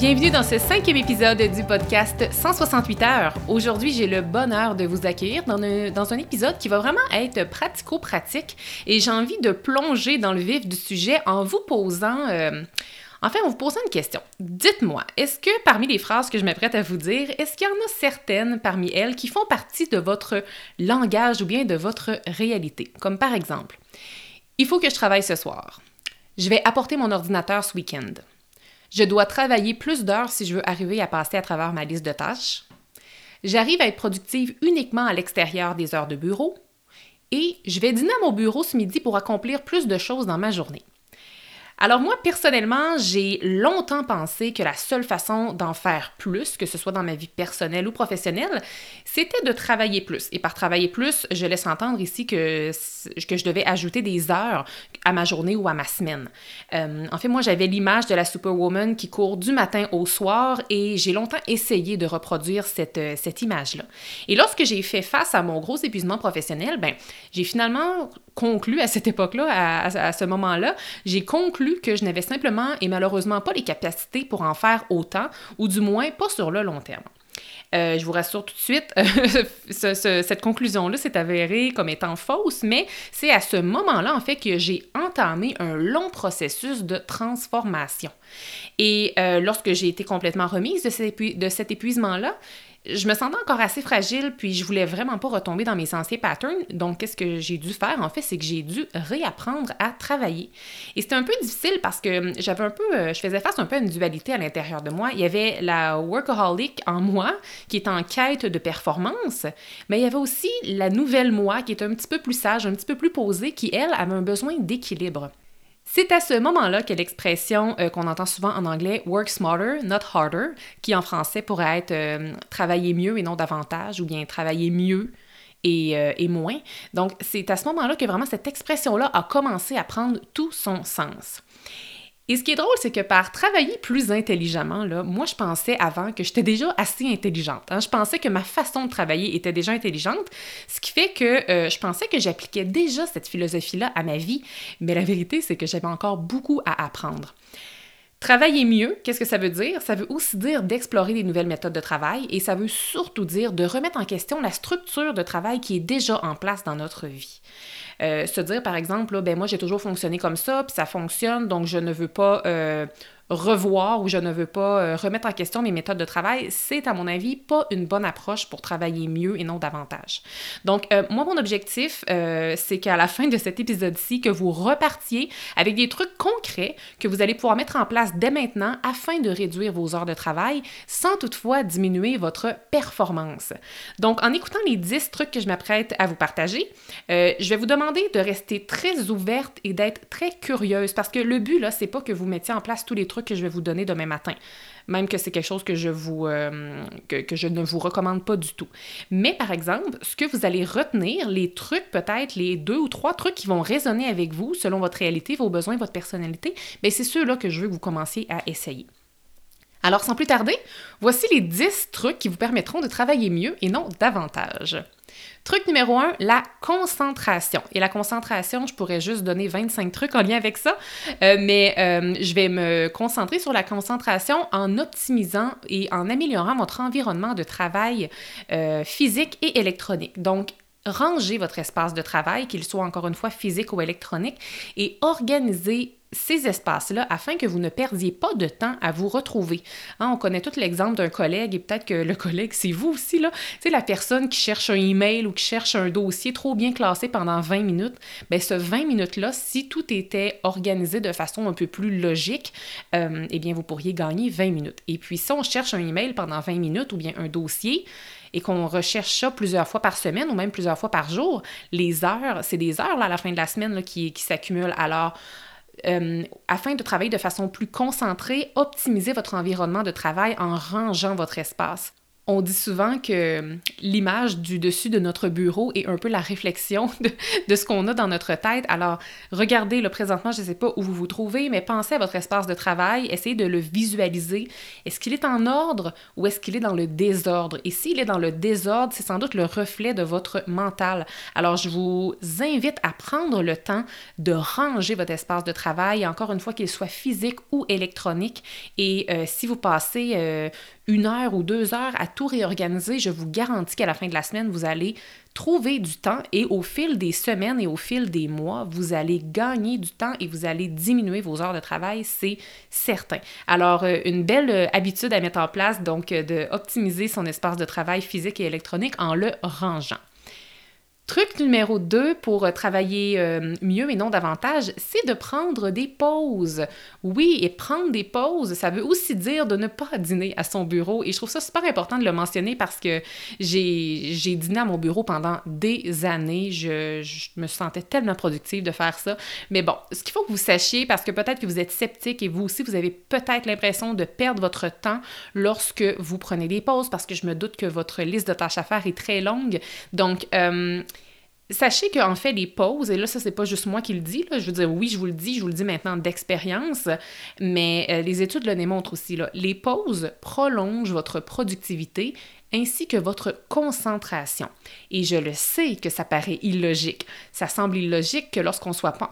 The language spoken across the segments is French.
Bienvenue dans ce cinquième épisode du podcast 168 heures. Aujourd'hui, j'ai le bonheur de vous accueillir dans un, épisode qui va vraiment être pratico-pratique et j'ai envie de plonger dans le vif du sujet en vous posant... Euh, Enfin, en vous posant une question. Dites-moi, est-ce que parmi les phrases que je m'apprête à vous dire, est-ce qu'il y en a certaines parmi elles qui font partie de votre langage ou bien de votre réalité? Comme par exemple, il faut que je travaille ce soir. Je vais apporter mon ordinateur ce week-end. Je dois travailler plus d'heures si je veux arriver à passer à travers ma liste de tâches. J'arrive à être productive uniquement à l'extérieur des heures de bureau. Et je vais dîner à mon bureau ce midi pour accomplir plus de choses dans ma journée. Alors moi, personnellement, j'ai longtemps pensé que la seule façon d'en faire plus, que ce soit dans ma vie personnelle ou professionnelle, c'était de travailler plus. Et par travailler plus, je laisse entendre ici que, je devais ajouter des heures à ma journée ou à ma semaine. Euh, en fait, moi, j'avais l'image de la superwoman qui court du matin au soir et j'ai longtemps essayé de reproduire cette, euh, cette image-là. Et lorsque j'ai fait face à mon gros épuisement professionnel, ben, j'ai finalement conclu à cette époque-là, à, ce moment-là, j'ai conclu que je n'avais simplement et malheureusement pas les capacités pour en faire autant, ou du moins pas sur le long terme. Euh, je vous rassure tout de suite, cette conclusion-là s'est avérée comme étant fausse, mais c'est à ce moment-là, en fait, que j'ai entamé un long processus de transformation. Et euh, lorsque j'ai été complètement remise de cet épuisement-là, je me sentais encore assez fragile, puis je voulais vraiment pas retomber dans mes anciens patterns. Donc, qu'est-ce que j'ai dû faire, en fait, c'est que j'ai dû réapprendre à travailler. Et c'était un peu difficile parce que j'avais un peu, euh, je faisais face un peu à une dualité à l'intérieur de moi. Il y avait la workaholic en moi qui est en quête de performance, mais il y avait aussi la nouvelle moi qui est un petit peu plus sage, un petit peu plus posée, qui, elle, avait un besoin d'équilibre. C'est à ce moment-là que l'expression euh, qu'on entend souvent en anglais work smarter, not harder, qui en français pourrait être euh, travailler mieux et non davantage, ou bien travailler mieux et, euh, et moins. Donc, c'est à ce moment-là que vraiment cette expression-là a commencé à prendre tout son sens. Et ce qui est drôle, c'est que par travailler plus intelligemment, moi, je pensais avant que j'étais déjà assez intelligente. Hein. Je pensais que ma façon de travailler était déjà intelligente, ce qui fait que euh, je pensais que j'appliquais déjà cette philosophie-là à ma vie, mais la vérité, c'est que j'avais encore beaucoup à apprendre. Travailler mieux, qu'est-ce que ça veut dire? Ça veut aussi dire d'explorer des nouvelles méthodes de travail et ça veut surtout dire de remettre en question la structure de travail qui est déjà en place dans notre vie. Euh, se dire, par exemple, là, ben moi, j'ai toujours fonctionné comme ça, puis ça fonctionne, donc je ne veux pas euh, revoir ou je ne veux pas euh, remettre en question mes méthodes de travail, c'est à mon avis pas une bonne approche pour travailler mieux et non davantage. Donc moi mon objectif c'est qu'à la fin de cet épisode-ci que vous repartiez avec des trucs concrets que vous allez pouvoir mettre en place dès maintenant afin de réduire vos heures de travail sans toutefois diminuer votre performance. Donc en écoutant les 10 trucs que je m'apprête à vous partager, je vais vous demander de rester très ouverte et d'être très curieuse parce que le but là c'est pas que vous mettiez en place tous les trucs que je vais vous donner demain matin. Même que c'est quelque chose que je, vous, euh, que, je ne vous recommande pas du tout. Mais par exemple, ce que vous allez retenir, les trucs, peut-être les deux ou trois trucs qui vont résonner avec vous selon votre réalité, vos besoins, votre personnalité, bien c'est ceux-là que je veux que vous commenciez à essayer. Alors sans plus tarder, voici les 10 trucs qui vous permettront de travailler mieux et non davantage. Truc numéro un, la concentration. Et la concentration, je pourrais juste donner 25 trucs en lien avec ça, euh, mais euh, je vais me concentrer sur la concentration en optimisant et en améliorant votre environnement de travail euh, physique et électronique. Donc, rangez votre espace de travail, qu'il soit encore une fois physique ou électronique, et organisez ces espaces-là afin que vous ne perdiez pas de temps à vous retrouver. Hein, on connaît tout l'exemple d'un collègue et peut-être que le collègue, c'est vous aussi, là. C'est la personne qui cherche un email ou qui cherche un dossier trop bien classé pendant 20 minutes. Bien, ce 20 minutes-là, si tout était organisé de façon un peu plus logique, euh, eh bien, vous pourriez gagner 20 minutes. Et puis, si on cherche un email pendant 20 minutes ou bien un dossier, et qu'on recherche ça plusieurs fois par semaine ou même plusieurs fois par jour, les heures, c'est des heures à la fin de la semaine qui, qui s'accumulent. Alors, euh, afin de travailler de façon plus concentrée, optimisez votre environnement de travail en rangeant votre espace. On dit souvent que l'image du dessus de notre bureau est un peu la réflexion de, ce qu'on a dans notre tête. Alors, regardez le présentement, je ne sais pas où vous vous trouvez, mais pensez à votre espace de travail, essayez de le visualiser. Est-ce qu'il est en ordre ou est-ce qu'il est dans le désordre? Et s'il est dans le désordre, c'est sans doute le reflet de votre mental. Alors, je vous invite à prendre le temps de ranger votre espace de travail, encore une fois qu'il soit physique ou électronique. Et euh, si vous passez euh, une heure ou deux heures à tout réorganiser, je vous garantis qu'à la fin de la semaine, vous allez trouver du temps et au fil des semaines et au fil des mois, vous allez gagner du temps et vous allez diminuer vos heures de travail, c'est certain. Alors, euh, une belle euh, habitude à mettre en place, donc, euh, de optimiser son espace de travail physique et électronique en le rangeant. Truc numéro 2 pour euh, travailler euh, mieux et non davantage, c'est de prendre des pauses. Oui, et prendre des pauses, ça veut aussi dire de ne pas dîner à son bureau. Et je trouve ça super important de le mentionner parce que j'ai dîné à mon bureau pendant des années. Je, me sentais tellement productive de faire ça. Mais bon, ce qu'il faut que vous sachiez, parce que peut-être que vous êtes sceptique et vous aussi, vous avez peut-être l'impression de perdre votre temps lorsque vous prenez des pauses parce que je me doute que votre liste de tâches à faire est très longue. Donc, euh, Sachez qu'en fait, les pauses, et là, ça, c'est pas juste moi qui le dis, là, je veux dire, oui, je vous le dis, je vous le dis maintenant d'expérience, mais euh, les études le démontrent aussi, là, les pauses prolongent votre productivité ainsi que votre concentration. Et je le sais que ça paraît illogique. Ça semble illogique que lorsqu'on soit pas,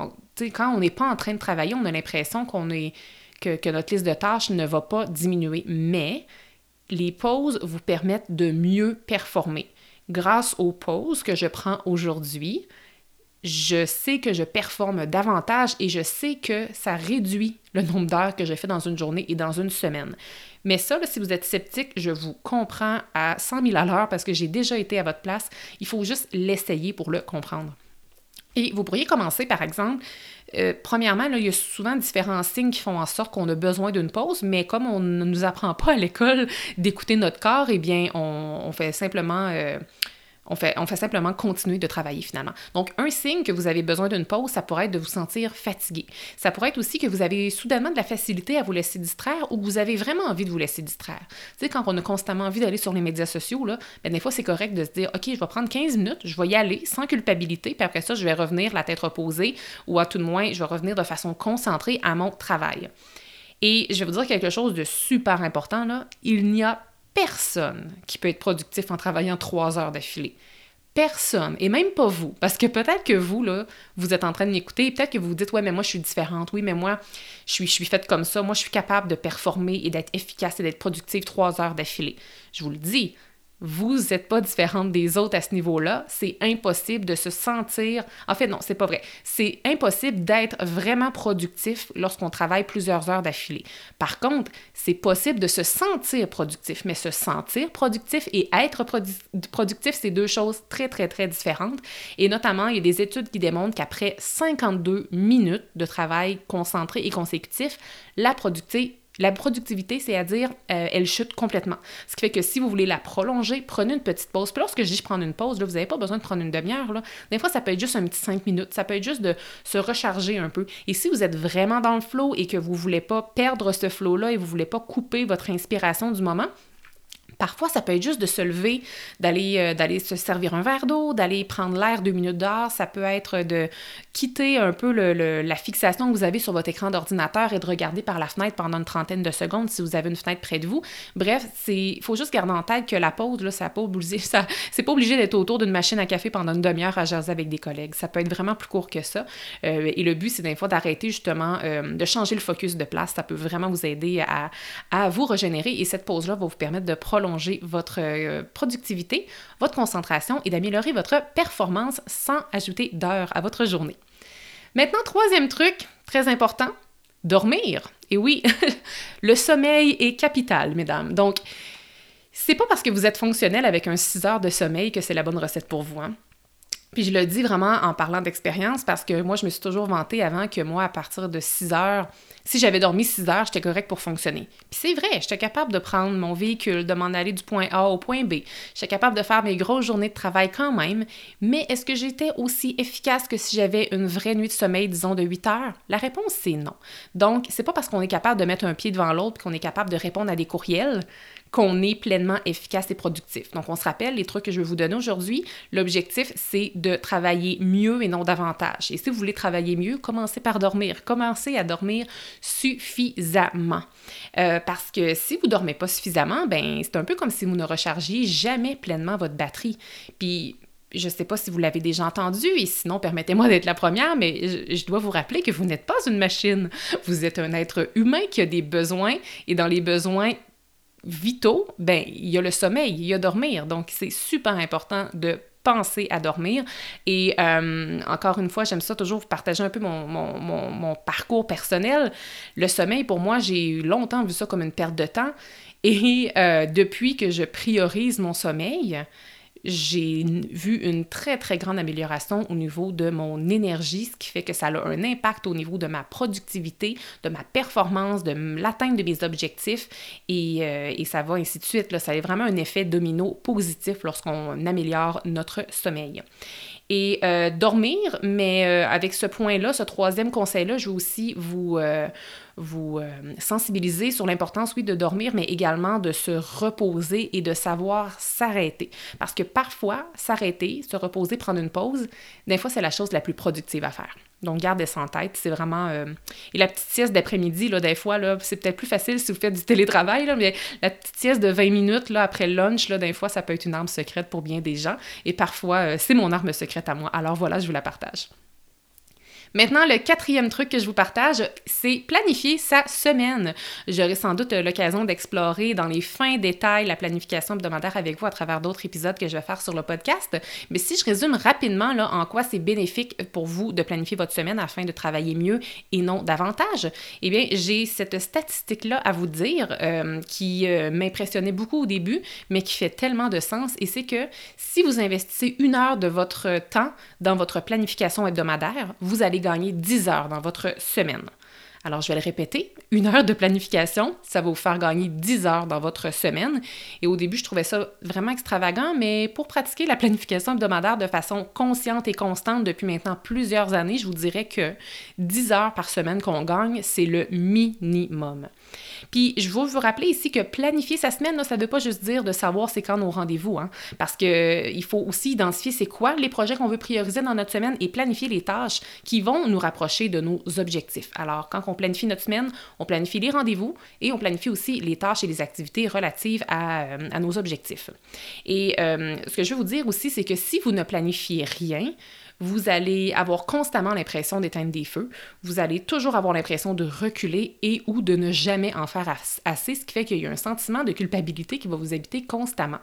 quand on n'est pas en train de travailler, on a l'impression qu'on est, que, que notre liste de tâches ne va pas diminuer. Mais les pauses vous permettent de mieux performer grâce aux pauses que je prends aujourd'hui, je sais que je performe davantage et je sais que ça réduit le nombre d'heures que je fais dans une journée et dans une semaine. Mais ça, si vous êtes sceptique, je vous comprends à 100 000 à l'heure parce que j'ai déjà été à votre place. Il faut juste l'essayer pour le comprendre. Et vous pourriez commencer, par exemple, euh, premièrement, il y a souvent différents signes qui font en sorte qu'on a besoin d'une pause, mais comme on ne nous apprend pas à l'école d'écouter notre corps, eh bien, on, fait simplement... Euh, on fait, simplement continuer de travailler finalement. Donc, un signe que vous avez besoin d'une pause, ça pourrait être de vous sentir fatigué. Ça pourrait être aussi que vous avez soudainement de la facilité à vous laisser distraire ou que vous avez vraiment envie de vous laisser distraire. Tu sais, quand on a constamment envie d'aller sur les médias sociaux, ben, des fois, c'est correct de se dire, OK, je vais prendre 15 minutes, je vais y aller sans culpabilité, puis après ça, je vais revenir la tête reposée ou à tout de moins, je vais revenir de façon concentrée à mon travail. Et je vais vous dire quelque chose de super important, là. Il n'y a personne qui peut être productif en travaillant trois heures d'affilée. Personne, et même pas vous. Parce que peut-être que vous, là, vous êtes en train de m'écouter, peut-être que vous vous dites, ouais, mais moi, je suis différente, oui, mais moi, je suis, je suis faite comme ça, moi, je suis capable de performer et d'être efficace et d'être productive trois heures d'affilée. Je vous le dis, vous n'êtes pas différente des autres à ce niveau-là. C'est impossible de se sentir. En fait, non, c'est pas vrai. C'est impossible d'être vraiment productif lorsqu'on travaille plusieurs heures d'affilée. Par contre, c'est possible de se sentir productif, mais se sentir productif et être productif, c'est deux choses très, très, très différentes. Et notamment, il y a des études qui démontrent qu'après 52 minutes de travail concentré et consécutif, la productivité la productivité, c'est-à-dire, euh, elle chute complètement. Ce qui fait que si vous voulez la prolonger, prenez une petite pause. Puis lorsque je dis je prends une pause, là, vous n'avez pas besoin de prendre une demi-heure. Des fois, ça peut être juste un petit cinq minutes. Ça peut être juste de se recharger un peu. Et si vous êtes vraiment dans le flow et que vous ne voulez pas perdre ce flow-là et vous ne voulez pas couper votre inspiration du moment, Parfois, ça peut être juste de se lever, d'aller euh, d'aller se servir un verre d'eau, d'aller prendre l'air deux minutes dehors. Ça peut être de quitter un peu la fixation que vous avez sur votre écran d'ordinateur et de regarder par la fenêtre pendant une trentaine de secondes si vous avez une fenêtre près de vous. Bref, il faut juste garder en tête que la pause, là, ça pas obligé, ça, c'est pas obligé d'être autour d'une machine à café pendant une demi-heure à jaser avec des collègues. Ça peut être vraiment plus court que ça. Euh, et le but, c'est des fois d'arrêter justement, euh, de changer le focus de place. Ça peut vraiment vous aider à, à vous régénérer et cette pause-là va vous permettre de prolonger votre euh, productivité, votre concentration et d'améliorer votre performance sans ajouter d'heures à votre journée. Maintenant, troisième truc, très important, dormir. Et oui, le sommeil est capital, mesdames. Donc, c'est pas parce que vous êtes fonctionnel avec un 6 heures de sommeil que c'est la bonne recette pour vous. Hein. Puis je le dis vraiment en parlant d'expérience parce que moi, je me suis toujours vantée avant que moi, à partir de 6 heures, si j'avais dormi 6 heures, j'étais correct pour fonctionner. Puis c'est vrai, j'étais capable de prendre mon véhicule, de m'en aller du point A au point B. J'étais capable de faire mes grosses journées de travail quand même, mais est-ce que j'étais aussi efficace que si j'avais une vraie nuit de sommeil, disons, de 8 heures? La réponse, c'est non. Donc, c'est pas parce qu'on est capable de mettre un pied devant l'autre qu'on est capable de répondre à des courriels qu'on est pleinement efficace et productif. Donc, on se rappelle les trucs que je vais vous donner aujourd'hui. L'objectif, c'est de travailler mieux et non davantage. Et si vous voulez travailler mieux, commencez par dormir. Commencez à dormir suffisamment. Euh, parce que si vous dormez pas suffisamment, ben c'est un peu comme si vous ne rechargiez jamais pleinement votre batterie. Puis je ne sais pas si vous l'avez déjà entendu, et sinon, permettez-moi d'être la première, mais je, dois vous rappeler que vous n'êtes pas une machine. Vous êtes un être humain qui a des besoins, et dans les besoins vitaux, ben, il y a le sommeil, il y a dormir. Donc, c'est super important de penser à dormir. Et euh, encore une fois, j'aime ça toujours vous partager un peu mon, parcours personnel. Le sommeil, pour moi, j'ai longtemps vu ça comme une perte de temps. Et euh, depuis que je priorise mon sommeil, j'ai vu une très, très grande amélioration au niveau de mon énergie, ce qui fait que ça a un impact au niveau de ma productivité, de ma performance, de l'atteinte de mes objectifs et, euh, et, ça va ainsi de suite. Ça a vraiment un effet domino positif lorsqu'on améliore notre sommeil et euh, dormir, mais euh, avec ce point-là, ce troisième conseil-là, je veux aussi vous, vous sensibiliser sur l'importance, oui, de dormir, mais également de se reposer et de savoir s'arrêter. Parce que parfois, s'arrêter, se reposer, prendre une pause, des fois, c'est la chose la plus productive à faire. Donc, gardez ça en tête. C'est vraiment. Euh, et la petite sieste d'après-midi, là, des fois, là, c'est peut-être plus facile si vous faites du télétravail, là, mais la petite sieste de 20 minutes là, après lunch, là, des fois, ça peut être une arme secrète pour bien des gens. Et parfois, euh, c'est mon arme secrète à moi. Alors voilà, je vous la partage. Maintenant, le quatrième truc que je vous partage, c'est planifier sa semaine. J'aurai sans doute l'occasion d'explorer dans les fins détails la planification hebdomadaire avec vous à travers d'autres épisodes que je vais faire sur le podcast. Mais si je résume rapidement là, en quoi c'est bénéfique pour vous de planifier votre semaine afin de travailler mieux et non davantage, eh bien, j'ai cette statistique-là à vous dire euh, qui euh, m'impressionnait beaucoup au début, mais qui fait tellement de sens. Et c'est que si vous investissez une heure de votre temps dans votre planification hebdomadaire, vous allez gagner 10 heures dans votre semaine. Alors, je vais le répéter, une heure de planification, ça va vous faire gagner 10 heures dans votre semaine. Et au début, je trouvais ça vraiment extravagant, mais pour pratiquer la planification hebdomadaire de façon consciente et constante depuis maintenant plusieurs années, je vous dirais que 10 heures par semaine qu'on gagne, c'est le minimum. Puis, je veux vous rappeler ici que planifier sa semaine, ça ne veut pas juste dire de savoir c'est quand nos rendez-vous, hein, parce qu'il faut aussi identifier c'est quoi les projets qu'on veut prioriser dans notre semaine et planifier les tâches qui vont nous rapprocher de nos objectifs. Alors, quand on planifie notre semaine, on planifie les rendez-vous et on planifie aussi les tâches et les activités relatives à, euh, nos objectifs. Et euh, ce que je veux vous dire aussi, c'est que si vous ne planifiez rien, vous allez avoir constamment l'impression d'éteindre des feux, vous allez toujours avoir l'impression de reculer et ou de ne jamais en faire assez, ce qui fait qu'il y a un sentiment de culpabilité qui va vous habiter constamment.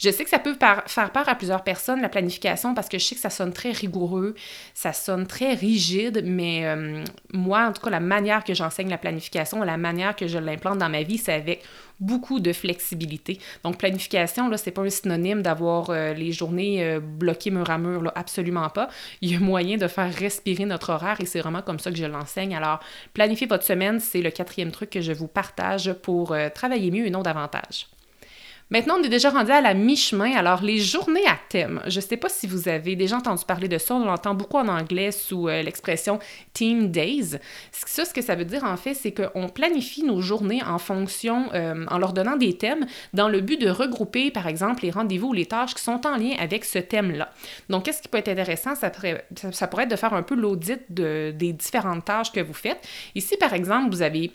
Je sais que ça peut faire peur à plusieurs personnes, la planification, parce que je sais que ça sonne très rigoureux, ça sonne très rigide, mais euh, moi, en tout cas, la manière que j'enseigne la planification, la manière que je l'implante dans ma vie, c'est avec beaucoup de flexibilité. Donc, planification, là, c'est pas un synonyme d'avoir euh, les journées euh, bloquées mur à mur, là, absolument pas. Il y a moyen de faire respirer notre horaire et c'est vraiment comme ça que je l'enseigne. Alors, planifier votre semaine, c'est le quatrième truc que je vous partage pour euh, travailler mieux et non davantage. Maintenant, on est déjà rendu à la mi-chemin. Alors, les journées à thème. Je ne sais pas si vous avez déjà entendu parler de ça. On l'entend beaucoup en anglais sous euh, l'expression Team Days. Ça, ce que ça veut dire, en fait, c'est qu'on planifie nos journées en fonction, euh, en leur donnant des thèmes, dans le but de regrouper, par exemple, les rendez-vous ou les tâches qui sont en lien avec ce thème-là. Donc, qu'est-ce qui peut être intéressant? Ça pourrait, être de faire un peu l'audit de, des différentes tâches que vous faites. Ici, par exemple, vous avez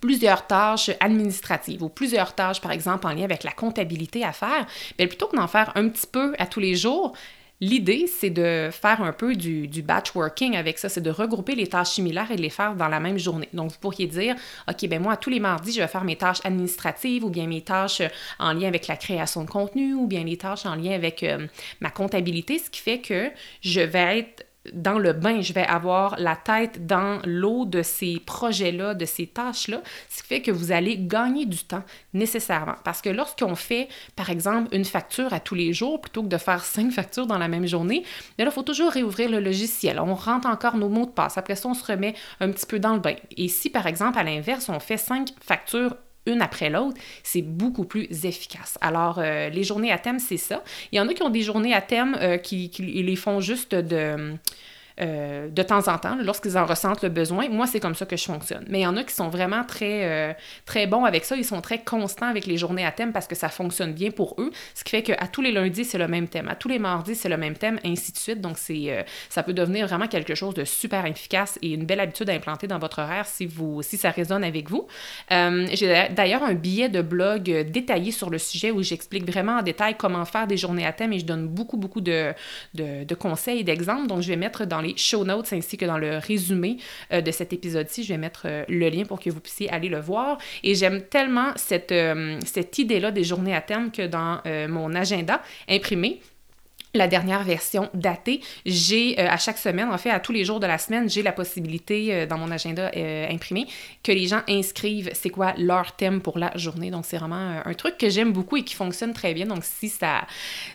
plusieurs tâches administratives ou plusieurs tâches, par exemple, en lien avec la comptabilité à faire, bien, plutôt que d'en faire un petit peu à tous les jours, L'idée, c'est de faire un peu du, du batch working avec ça, c'est de regrouper les tâches similaires et de les faire dans la même journée. Donc, vous pourriez dire, OK, ben moi, tous les mardis, je vais faire mes tâches administratives ou bien mes tâches en lien avec la création de contenu ou bien les tâches en lien avec euh, ma comptabilité, ce qui fait que je vais être dans le bain, je vais avoir la tête dans l'eau de ces projets-là, de ces tâches-là, ce qui fait que vous allez gagner du temps nécessairement. Parce que lorsqu'on fait, par exemple, une facture à tous les jours, plutôt que de faire cinq factures dans la même journée, là, il faut toujours réouvrir le logiciel. On rentre encore nos mots de passe. Après ça, on se remet un petit peu dans le bain. Et si, par exemple, à l'inverse, on fait cinq factures une après l'autre, c'est beaucoup plus efficace. Alors, euh, les journées à thème, c'est ça. Il y en a qui ont des journées à thème euh, qui, qui, les font juste de euh, de temps en temps, lorsqu'ils en ressentent le besoin. Moi, c'est comme ça que je fonctionne. Mais il y en a qui sont vraiment très, euh, très bons avec ça. Ils sont très constants avec les journées à thème parce que ça fonctionne bien pour eux. Ce qui fait qu'à tous les lundis, c'est le même thème. À tous les mardis, c'est le même thème, ainsi de suite. Donc, c'est, euh, ça peut devenir vraiment quelque chose de super efficace et une belle habitude à implanter dans votre horaire si, vous, si ça résonne avec vous. j'ai d'ailleurs un billet de blog détaillé sur le sujet où j'explique vraiment en détail comment faire des journées à thème et je donne beaucoup, beaucoup de, de, de conseils et d'exemples. Donc, je vais mettre dans les show notes ainsi que dans le résumé euh, de cet épisode-ci. Je vais mettre euh, le lien pour que vous puissiez aller le voir. Et j'aime tellement cette, euh, cette idée-là des journées à terme que dans mon agenda imprimé, la dernière version datée. J'ai à chaque semaine, en fait à tous les jours de la semaine, j'ai la possibilité dans mon agenda imprimé que les gens inscrivent c'est quoi leur thème pour la journée. Donc c'est vraiment un truc que j'aime beaucoup et qui fonctionne très bien. Donc si ça,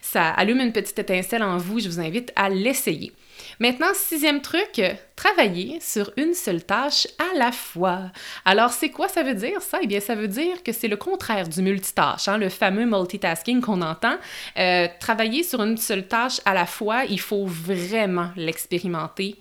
ça allume une petite étincelle en vous, je vous invite à l'essayer. Maintenant, sixième truc, travailler sur une seule tâche à la fois. Alors, c'est quoi ça veut dire ça? Eh bien, ça veut dire que c'est le contraire du multitâche, hein, le fameux multitasking qu'on entend. Euh, travailler sur une seule tâche à la fois, il faut vraiment l'expérimenter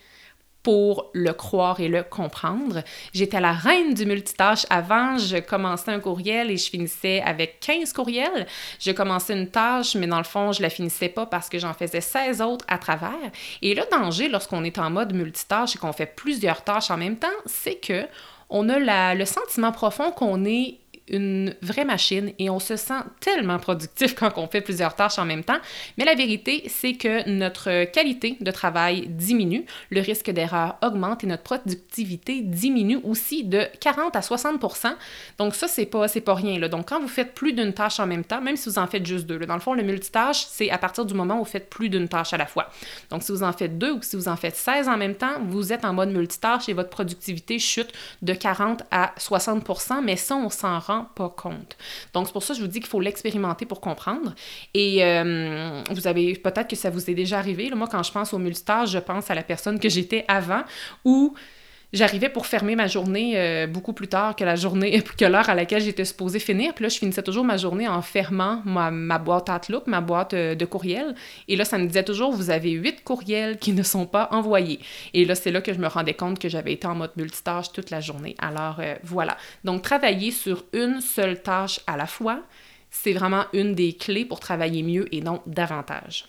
pour le croire et le comprendre. J'étais la reine du multitâche avant. Je commençais un courriel et je finissais avec 15 courriels. Je commençais une tâche, mais dans le fond, je la finissais pas parce que j'en faisais 16 autres à travers. Et le danger lorsqu'on est en mode multitâche et qu'on fait plusieurs tâches en même temps, c'est que on a le sentiment profond qu'on est une vraie machine et on se sent tellement productif quand on fait plusieurs tâches en même temps. Mais la vérité, c'est que notre qualité de travail diminue, le risque d'erreur augmente et notre productivité diminue aussi de 40 à 60% Donc ça, c'est pas, pas rien. Là. Donc quand vous faites plus d'une tâche en même temps, même si vous en faites juste deux, là, dans le fond, le multitâche, c'est à partir du moment où vous faites plus d'une tâche à la fois. Donc si vous en faites deux ou si vous en faites 16 en même temps, vous êtes en mode multitâche et votre productivité chute de 40 à 60% mais ça, on s'en rend pas compte. Donc, c'est pour ça que je vous dis qu'il faut l'expérimenter pour comprendre. Et euh, vous avez, peut-être que ça vous est déjà arrivé. Moi, quand je pense au multitâche, je pense à la personne que j'étais avant ou j'arrivais pour fermer ma journée euh, beaucoup plus tard que la journée, que l'heure à laquelle j'étais supposée finir. Puis là, je finissais toujours ma journée en fermant ma, boîte Outlook, ma boîte euh, de courriel. Et là, ça me disait toujours, vous avez huit courriels qui ne sont pas envoyés. Et là, c'est là que je me rendais compte que j'avais été en mode multitâche toute la journée. Alors, euh, voilà. Donc, travailler sur une seule tâche à la fois, c'est vraiment une des clés pour travailler mieux et non davantage.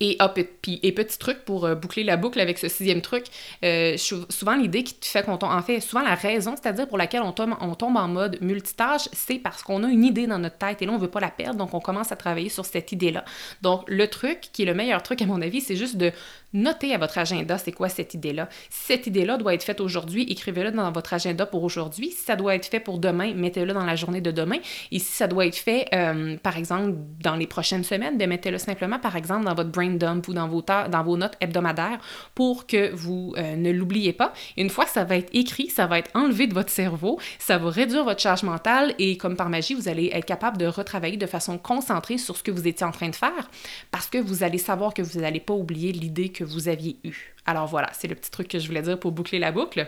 Et, hop, et, petit truc pour euh, boucler la boucle avec ce sixième truc, euh, souvent l'idée qui fait qu'on tombe, en fait, souvent la raison, c'est-à-dire pour laquelle on tombe, on tombe en mode multitâche, c'est parce qu'on a une idée dans notre tête et là, on veut pas la perdre, donc on commence à travailler sur cette idée-là. Donc, le truc, qui est le meilleur truc à mon avis, c'est juste de Notez à votre agenda c'est quoi cette idée-là? Si cette idée-là doit être faite aujourd'hui, écrivez-le dans votre agenda pour aujourd'hui. Si ça doit être fait pour demain, mettez-le dans la journée de demain. Et si ça doit être fait, euh, par exemple, dans les prochaines semaines, ben, mettez-le simplement, par exemple, dans votre brain dump ou dans vos, dans vos notes hebdomadaires pour que vous euh, ne l'oubliez pas. Une fois que ça va être écrit, ça va être enlevé de votre cerveau, ça va réduire votre charge mentale et comme par magie, vous allez être capable de retravailler de façon concentrée sur ce que vous étiez en train de faire parce que vous allez savoir que vous n'allez pas oublier l'idée que vous aviez eu. Alors voilà, c'est le petit truc que je voulais dire pour boucler la boucle.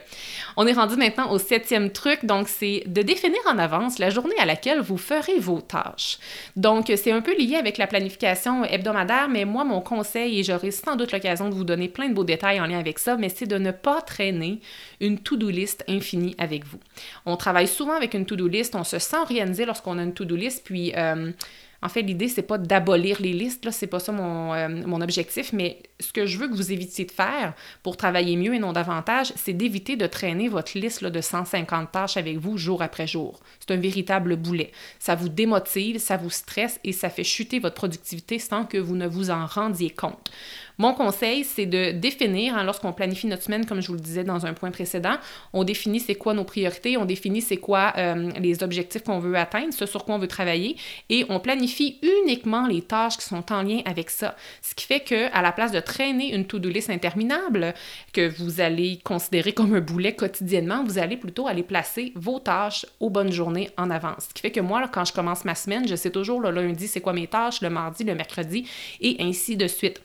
On est rendu maintenant au septième truc, donc c'est de définir en avance la journée à laquelle vous ferez vos tâches. Donc c'est un peu lié avec la planification hebdomadaire, mais moi mon conseil, et j'aurai sans doute l'occasion de vous donner plein de beaux détails en lien avec ça, mais c'est de ne pas traîner une to-do list infinie avec vous. On travaille souvent avec une to-do list, on se sent organisé lorsqu'on a une to-do list, puis... Euh, en fait, l'idée, c'est pas d'abolir les listes, là, c'est pas ça mon, euh, mon, objectif, mais ce que je veux que vous évitiez de faire pour travailler mieux et non davantage, c'est d'éviter de traîner votre liste là, de 150 tâches avec vous jour après jour. C'est un véritable boulet. Ça vous démotive, ça vous stresse et ça fait chuter votre productivité sans que vous ne vous en rendiez compte. Mon conseil, c'est de définir, hein, lorsqu'on planifie notre semaine, comme je vous le disais dans un point précédent, on définit c'est quoi nos priorités, on définit c'est quoi euh, les objectifs qu'on veut atteindre, ce sur quoi on veut travailler, et on planifie uniquement les tâches qui sont en lien avec ça. Ce qui fait que, à la place de traîner une to-do list interminable que vous allez considérer comme un boulet quotidiennement, vous allez plutôt aller placer vos tâches aux bonnes journées en avance. Ce qui fait que moi, quand je commence ma semaine, je sais toujours le lundi c'est quoi mes tâches, le mardi, le mercredi, et ainsi de suite.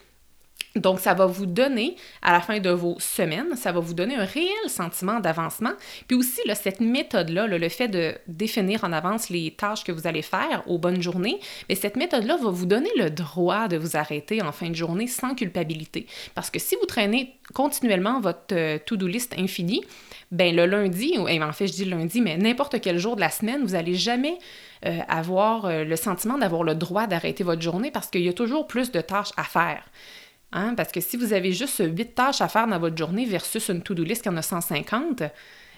Donc, ça va vous donner, à la fin de vos semaines, ça va vous donner un réel sentiment d'avancement. Puis aussi, cette méthode-là, le fait de définir en avance les tâches que vous allez faire aux bonnes journées, mais cette méthode-là va vous donner le droit de vous arrêter en fin de journée sans culpabilité. Parce que si vous traînez continuellement votre euh, to-do list infinie, ben le lundi, ou en fait, je dis lundi, mais n'importe quel jour de la semaine, vous n'allez jamais euh, avoir euh, le sentiment d'avoir le droit d'arrêter votre journée parce qu'il y a toujours plus de tâches à faire. Hein? Parce que si vous avez juste 8 tâches à faire dans votre journée versus une to-do list qui en a 150,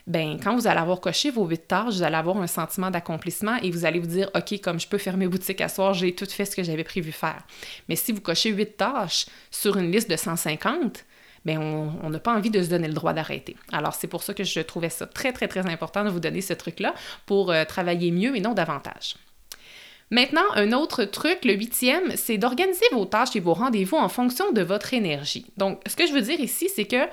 ben quand vous allez avoir coché vos 8 tâches, vous allez avoir un sentiment d'accomplissement et vous allez vous dire OK, comme je peux fermer boutique à soir, j'ai tout fait ce que j'avais prévu faire. Mais si vous cochez 8 tâches sur une liste de 150, ben on n'a pas envie de se donner le droit d'arrêter. Alors, c'est pour ça que je trouvais ça très, très, très important de vous donner ce truc-là pour euh, travailler mieux et non davantage. Maintenant, un autre truc, le huitième, c'est d'organiser vos tâches et vos rendez-vous en fonction de votre énergie. Donc, ce que je veux dire ici, c'est que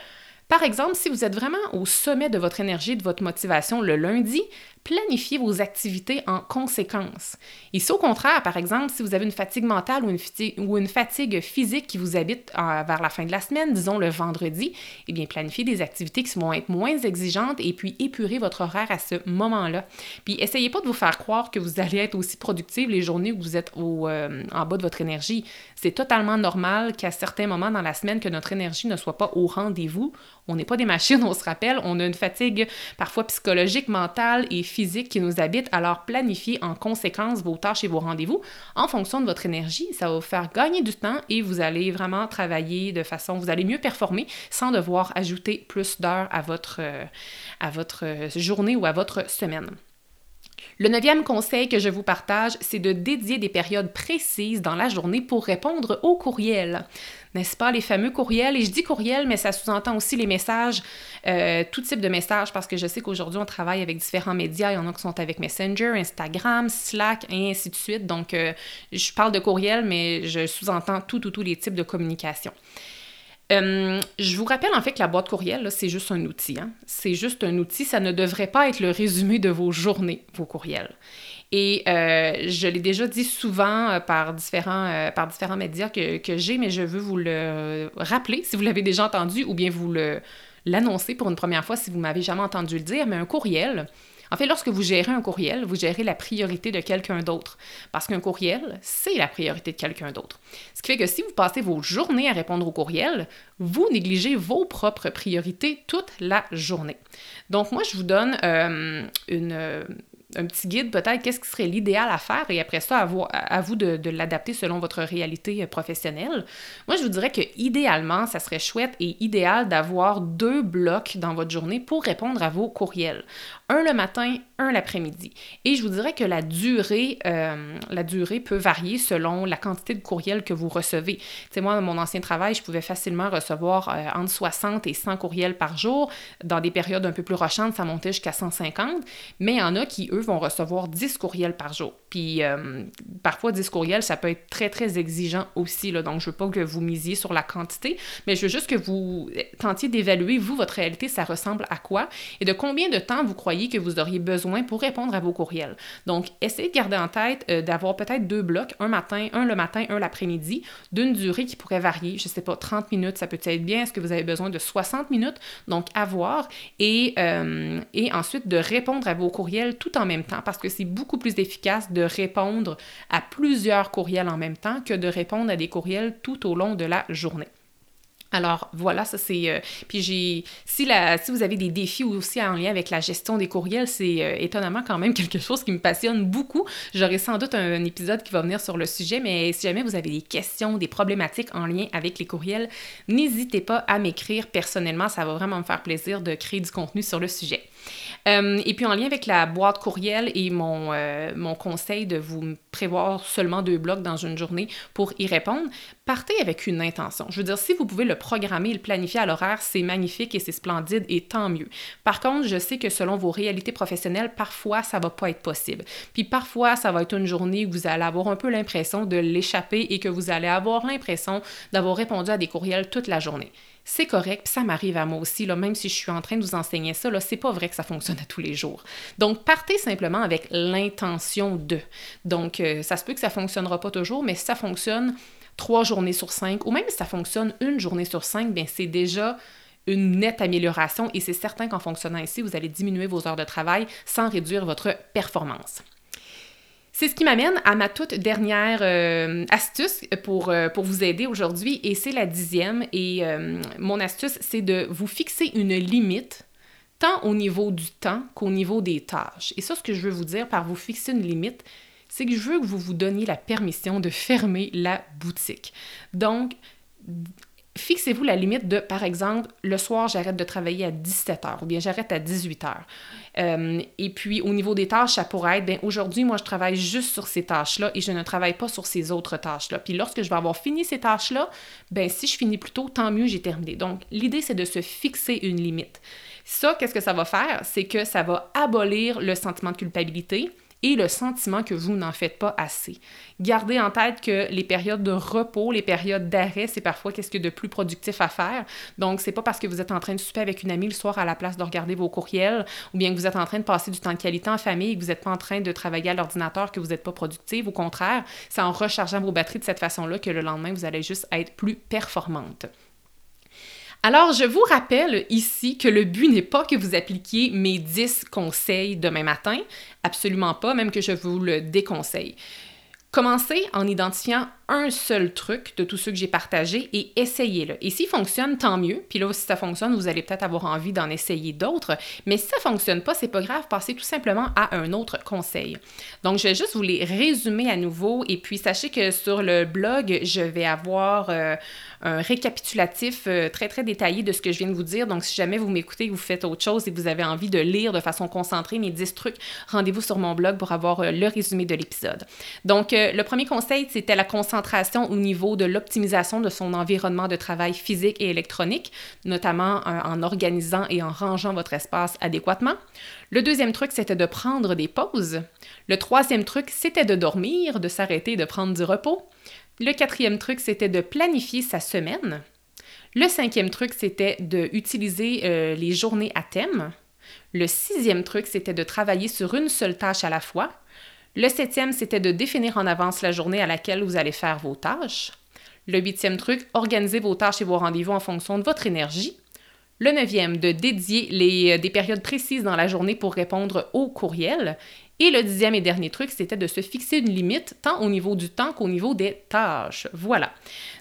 par exemple, si vous êtes vraiment au sommet de votre énergie, de votre motivation le lundi, planifiez vos activités en conséquence. Ici, au contraire, par exemple, si vous avez une fatigue mentale ou une, fatigue, physique qui vous habite euh, vers la fin de la semaine, disons le vendredi, eh bien, planifiez des activités qui vont être moins exigeantes et puis épurez votre horaire à ce moment-là. Puis, essayez pas de vous faire croire que vous allez être aussi productive les journées où vous êtes euh, en bas de votre énergie. C'est totalement normal qu'à certains moments dans la semaine, que notre énergie ne soit pas au rendez-vous. On n'est pas des machines, on se rappelle, on a une fatigue parfois psychologique, mentale et physique qui nous habite, alors planifiez en conséquence vos tâches et vos rendez-vous en fonction de votre énergie. Ça va vous faire gagner du temps et vous allez vraiment travailler de façon, vous allez mieux performer sans devoir ajouter plus d'heures à votre, euh, à votre journée ou à votre semaine. Le neuvième conseil que je vous partage, c'est de dédier des périodes précises dans la journée pour répondre aux courriels. N'est-ce pas, les fameux courriels? Et je dis courriels, mais ça sous-entend aussi les messages, euh, tout type de messages, parce que je sais qu'aujourd'hui, on travaille avec différents médias. Il y en a qui sont avec Messenger, Instagram, Slack, et ainsi de suite. Donc, euh, je parle de courriels, mais je sous-entends tout, tout, tous les types de communication. Euh, je vous rappelle en fait que la boîte courriel, c'est juste un outil. Hein. C'est juste un outil, ça ne devrait pas être le résumé de vos journées, vos courriels. Et euh, je l'ai déjà dit souvent euh, par, différents, par différents médias que, que j'ai, mais je veux vous le rappeler si vous l'avez déjà entendu ou bien vous l'annoncer pour une première fois si vous m'avez jamais entendu le dire, mais un courriel, en fait, lorsque vous gérez un courriel, vous gérez la priorité de quelqu'un d'autre. Parce qu'un courriel, c'est la priorité de quelqu'un d'autre. Ce qui fait que si vous passez vos journées à répondre au courriel, vous négligez vos propres priorités toute la journée. Donc, moi, je vous donne euh, une un petit guide peut-être, qu'est-ce qui serait l'idéal à faire et après ça, à vous, de, de l'adapter selon votre réalité euh, professionnelle. Moi, je vous dirais que idéalement, ça serait chouette et idéal d'avoir deux blocs dans votre journée pour répondre à vos courriels. Un le matin, un l'après-midi. Et je vous dirais que la durée, euh, la durée peut varier selon la quantité de courriels que vous recevez. Tu sais, moi, dans mon ancien travail, je pouvais facilement recevoir euh, entre 60 et 100 courriels par jour. Dans des périodes un peu plus rochantes, ça montait jusqu'à 150. Mais il y en a qui, eux, vont recevoir 10 courriels par jour. Puis euh, parfois, 10 courriels, ça peut être très, très exigeant aussi. Donc, je veux pas que vous misiez sur la quantité, mais je veux juste que vous tentiez d'évaluer, vous, votre réalité, ça ressemble à quoi et de combien de temps vous croyez que vous auriez besoin pour répondre à vos courriels. Donc, essayez de garder en tête euh, d'avoir peut-être deux blocs, un matin, un le matin, un l'après-midi, d'une durée qui pourrait varier. Je sais pas, 30 minutes, ça peut être bien. Est-ce que vous avez besoin de 60 minutes? Donc, à voir. Euh, et ensuite, de répondre à vos courriels tout en même temps, parce que c'est beaucoup plus efficace de répondre à plusieurs courriels en même temps que de répondre à des courriels tout au long de la journée. Alors voilà, ça c'est. Euh, puis j'ai. Si, si vous avez des défis aussi en lien avec la gestion des courriels, c'est euh, étonnamment quand même quelque chose qui me passionne beaucoup. J'aurai sans doute un, épisode qui va venir sur le sujet, mais si jamais vous avez des questions, des problématiques en lien avec les courriels, n'hésitez pas à m'écrire personnellement. Ça va vraiment me faire plaisir de créer du contenu sur le sujet. Euh, et puis en lien avec la boîte courriel et mon, mon conseil de vous prévoir seulement deux blocs dans une journée pour y répondre, partez avec une intention. Je veux dire, si vous pouvez le programmer le planifier à l'horaire, c'est magnifique et c'est splendide et tant mieux. Par contre, je sais que selon vos réalités professionnelles, parfois, ça va pas être possible. Puis parfois, ça va être une journée où vous allez avoir un peu l'impression de l'échapper et que vous allez avoir l'impression d'avoir répondu à des courriels toute la journée c'est correct, puis ça m'arrive à moi aussi, là, même si je suis en train de vous enseigner ça, c'est pas vrai que ça fonctionne à tous les jours. Donc, partez simplement avec l'intention de. Donc, euh, ça se peut que ça fonctionnera pas toujours, mais si ça fonctionne, trois journées sur cinq, ou même si ça fonctionne une journée sur cinq, bien c'est déjà une nette amélioration et c'est certain qu'en fonctionnant ici, vous allez diminuer vos heures de travail sans réduire votre performance. C'est ce qui m'amène à ma toute dernière euh, astuce pour, euh, pour vous aider aujourd'hui et c'est la dixième et euh, mon astuce, c'est de vous fixer une limite tant au niveau du temps qu'au niveau des tâches. Et ça, ce que je veux vous dire par vous fixer une limite, c'est que je veux que vous vous donniez la permission de fermer la boutique. Donc, fixez-vous la limite de, par exemple, le soir, j'arrête de travailler à 17 h ou bien j'arrête à 18 h. Euh, et puis, au niveau des tâches, ça pourrait être, bien, aujourd'hui, moi, je travaille juste sur ces tâches-là et je ne travaille pas sur ces autres tâches-là. Puis, lorsque je vais avoir fini ces tâches-là, bien, si je finis plus tôt, tant mieux, j'ai terminé. Donc, l'idée, c'est de se fixer une limite. Ça, qu'est-ce que ça va faire? C'est que ça va abolir le sentiment de culpabilité et le sentiment que vous n'en faites pas assez. Gardez en tête que les périodes de repos, les périodes d'arrêt, c'est parfois qu'est-ce que de plus productif à faire. Donc, c'est pas parce que vous êtes en train de souper avec une amie le soir à la place de regarder vos courriels ou bien que vous êtes en train de passer du temps de qualité en famille et que vous n'êtes pas en train de travailler à l'ordinateur que vous n'êtes pas productif. Au contraire, c'est en rechargeant vos batteries de cette façon-là que le lendemain, vous allez juste être plus performante. Alors, je vous rappelle ici que le but n'est pas que vous appliquiez mes 10 conseils demain matin, absolument pas, même que je vous le déconseille. Commencez en identifiant un seul truc de tous ceux que j'ai partagés et essayez-le. Et s'il fonctionne, tant mieux. Puis là, si ça fonctionne, vous allez peut-être avoir envie d'en essayer d'autres. Mais si ça fonctionne pas, c'est pas grave, passez tout simplement à un autre conseil. Donc, je vais juste vous les résumer à nouveau. Et puis, sachez que sur le blog, je vais avoir euh, un récapitulatif euh, très, très détaillé de ce que je viens de vous dire. Donc, si jamais vous m'écoutez, vous faites autre chose et vous avez envie de lire de façon concentrée mes 10 trucs, rendez-vous sur mon blog pour avoir euh, le résumé de l'épisode. Donc, le premier conseil, c'était la concentration au niveau de l'optimisation de son environnement de travail physique et électronique, notamment euh, en organisant et en rangeant votre espace adéquatement. Le deuxième truc, c'était de prendre des pauses. Le troisième truc, c'était de dormir, de s'arrêter, de prendre du repos. Le quatrième truc, c'était de planifier sa semaine. Le cinquième truc, c'était d'utiliser euh, les journées à thème. Le sixième truc, c'était de travailler sur une seule tâche à la fois. Le septième, c'était de définir en avance la journée à laquelle vous allez faire vos tâches. Le huitième truc, organisez vos tâches et vos rendez-vous en fonction de votre énergie. Le neuvième, de dédier euh, des périodes précises dans la journée pour répondre aux courriels. Et le dixième et dernier truc, c'était de se fixer une limite tant au niveau du temps qu'au niveau des tâches. Voilà.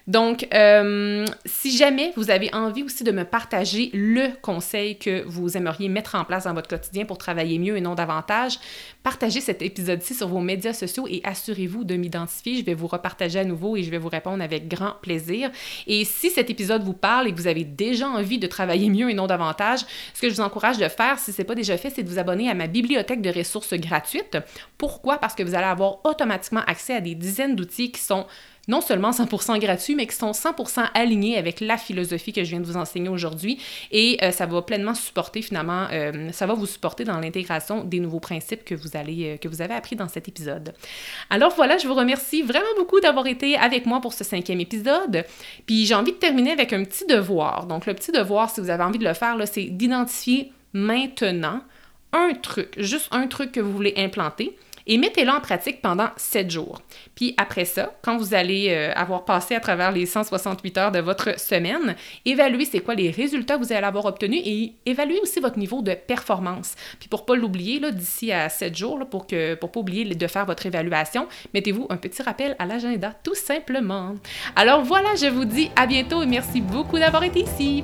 Donc, euh, si jamais vous avez envie aussi de me partager le conseil que vous aimeriez mettre en place dans votre quotidien pour travailler mieux et non davantage, partagez cet épisode-ci sur vos médias sociaux et assurez-vous de m'identifier. Je vais vous repartager à nouveau et je vais vous répondre avec grand plaisir. Et si cet épisode vous parle et que vous avez déjà envie de travailler mieux et non davantage, ce que je vous encourage de faire, si ce n'est pas déjà fait, c'est de vous abonner à ma bibliothèque de ressources gratuites. Pourquoi? Parce que vous allez avoir automatiquement accès à des dizaines d'outils qui sont non seulement 100% gratuits, mais qui sont 100% alignés avec la philosophie que je viens de vous enseigner aujourd'hui. Et euh, ça va pleinement supporter finalement, euh, ça va vous supporter dans l'intégration des nouveaux principes que vous, allez, euh, que vous avez appris dans cet épisode. Alors voilà, je vous remercie vraiment beaucoup d'avoir été avec moi pour ce cinquième épisode. Puis j'ai envie de terminer avec un petit devoir. Donc le petit devoir, si vous avez envie de le faire, c'est d'identifier maintenant un truc, juste un truc que vous voulez implanter et mettez-le en pratique pendant 7 jours. Puis après ça, quand vous allez euh, avoir passé à travers les 168 heures de votre semaine, évaluez c'est quoi les résultats que vous allez avoir obtenus et évaluez aussi votre niveau de performance. Puis pour pas l'oublier, d'ici à 7 jours, pour que pour pas oublier de faire votre évaluation, mettez-vous un petit rappel à l'agenda, tout simplement. Alors voilà, je vous dis à bientôt et merci beaucoup d'avoir été ici.